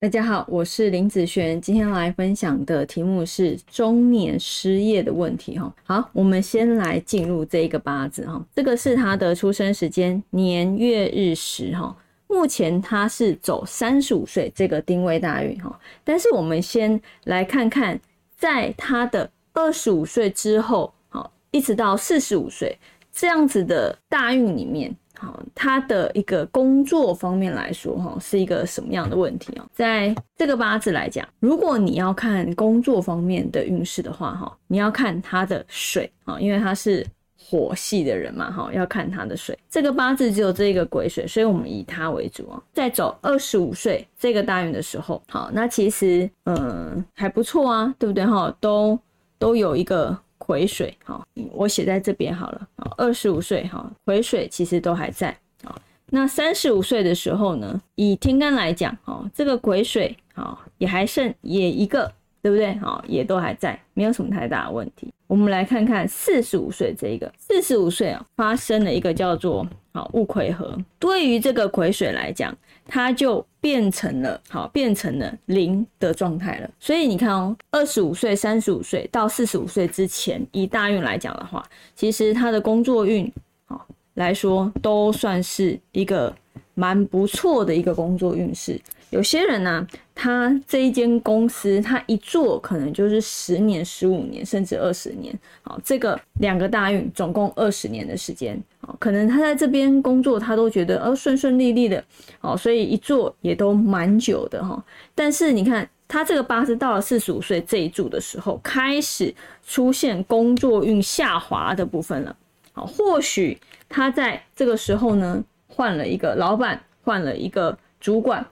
大家好，我是林子璇，今天来分享的题目是中年失业的问题哈。好，我们先来进入这一个八字哈，这个是他的出生时间年月日时哈。目前他是走三十五岁这个丁位大运哈，但是我们先来看看，在他的二十五岁之后，好，一直到四十五岁这样子的大运里面。好，他的一个工作方面来说，哈，是一个什么样的问题啊？在这个八字来讲，如果你要看工作方面的运势的话，哈，你要看他的水啊，因为他是火系的人嘛，哈，要看他的水。这个八字只有这个癸水，所以我们以他为主啊。在走二十五岁这个大运的时候，好，那其实嗯还不错啊，对不对？哈，都都有一个。癸水，好，我写在这边好了。啊，二十五岁，哈，癸水其实都还在。啊，那三十五岁的时候呢，以天干来讲，哈，这个癸水，好，也还剩也一个，对不对？好，也都还在，没有什么太大的问题。我们来看看四十五岁这一个，四十五岁啊，发生了一个叫做好戊癸合。对于这个癸水来讲，它就变成了好，变成了零的状态了。所以你看哦，二十五岁、三十五岁到四十五岁之前，以大运来讲的话，其实他的工作运好来说，都算是一个蛮不错的一个工作运势。有些人呢，他这一间公司，他一做可能就是十年、十五年，甚至二十年。好，这个两个大运，总共二十年的时间。好，可能他在这边工作，他都觉得呃顺顺利利的。好，所以一做也都蛮久的哈。但是你看，他这个八字到了四十五岁这一柱的时候，开始出现工作运下滑的部分了。好，或许他在这个时候呢，换了一个老板，换了一个主管。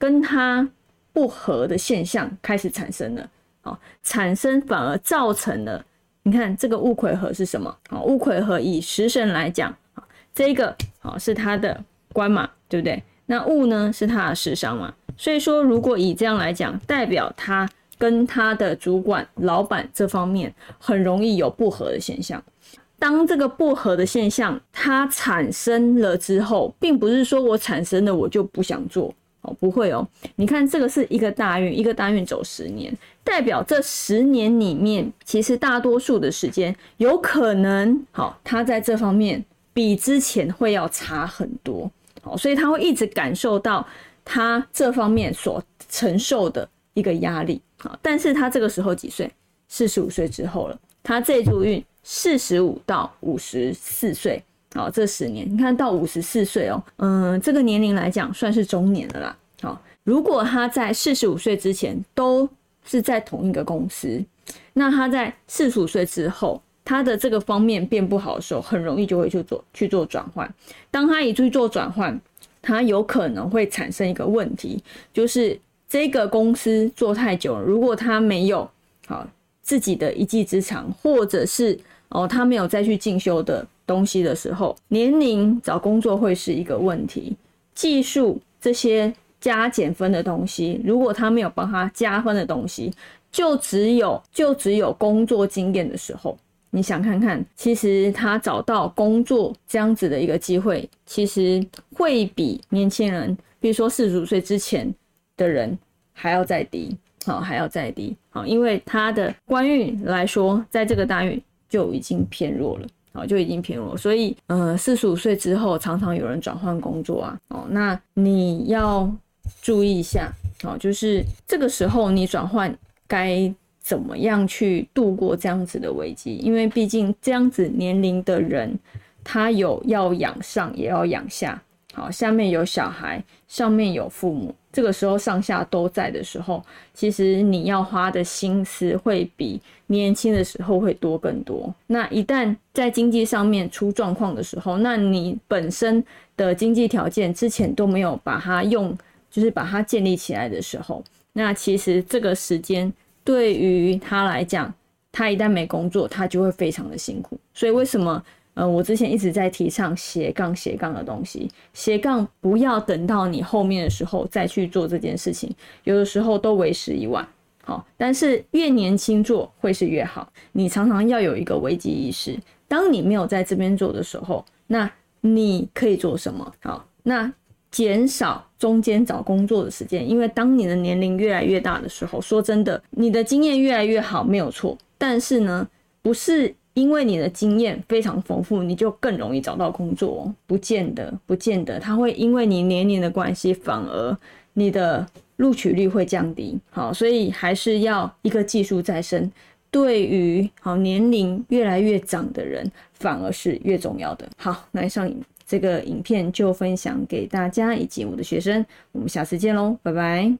跟他不合的现象开始产生了，哦，产生反而造成了，你看这个戊癸合是什么？哦，戊癸合以食神来讲，好，这个好是他的官嘛，对不对？那戊呢是他的食伤嘛，所以说如果以这样来讲，代表他跟他的主管、老板这方面很容易有不合的现象。当这个不合的现象它产生了之后，并不是说我产生了我就不想做。哦，不会哦。你看，这个是一个大运，一个大运走十年，代表这十年里面，其实大多数的时间有可能，好，他在这方面比之前会要差很多。好，所以他会一直感受到他这方面所承受的一个压力。好，但是他这个时候几岁？四十五岁之后了。他这组运四十五到五十四岁。好，这十年你看到五十四岁哦，嗯，这个年龄来讲算是中年了啦。好，如果他在四十五岁之前都是在同一个公司，那他在四十五岁之后，他的这个方面变不好的时候，很容易就会去做去做转换。当他一去做转换，他有可能会产生一个问题，就是这个公司做太久了，如果他没有好自己的一技之长，或者是哦他没有再去进修的。东西的时候，年龄找工作会是一个问题。技术这些加减分的东西，如果他没有帮他加分的东西，就只有就只有工作经验的时候，你想看看，其实他找到工作这样子的一个机会，其实会比年轻人，比如说四十五岁之前的人还要再低，好，还要再低，好，因为他的官运来说，在这个大运就已经偏弱了。哦，就已经平了，所以，呃，四十五岁之后，常常有人转换工作啊。哦，那你要注意一下，哦，就是这个时候你转换该怎么样去度过这样子的危机？因为毕竟这样子年龄的人，他有要养上，也要养下。好，下面有小孩，上面有父母，这个时候上下都在的时候，其实你要花的心思会比年轻的时候会多更多。那一旦在经济上面出状况的时候，那你本身的经济条件之前都没有把它用，就是把它建立起来的时候，那其实这个时间对于他来讲，他一旦没工作，他就会非常的辛苦。所以为什么？呃，我之前一直在提倡斜杠斜杠的东西，斜杠不要等到你后面的时候再去做这件事情，有的时候都为时已晚。好，但是越年轻做会是越好。你常常要有一个危机意识，当你没有在这边做的时候，那你可以做什么？好，那减少中间找工作的时间，因为当你的年龄越来越大的时候，说真的，你的经验越来越好没有错，但是呢，不是因为你的经验非常丰富，你就更容易找到工作，不见得，不见得，他会因为你年龄的关系，反而你的录取率会降低。好，所以还是要一个技术再生。对于好年龄越来越长的人，反而是越重要的。好，那上影这个影片就分享给大家以及我的学生，我们下次见喽，拜拜。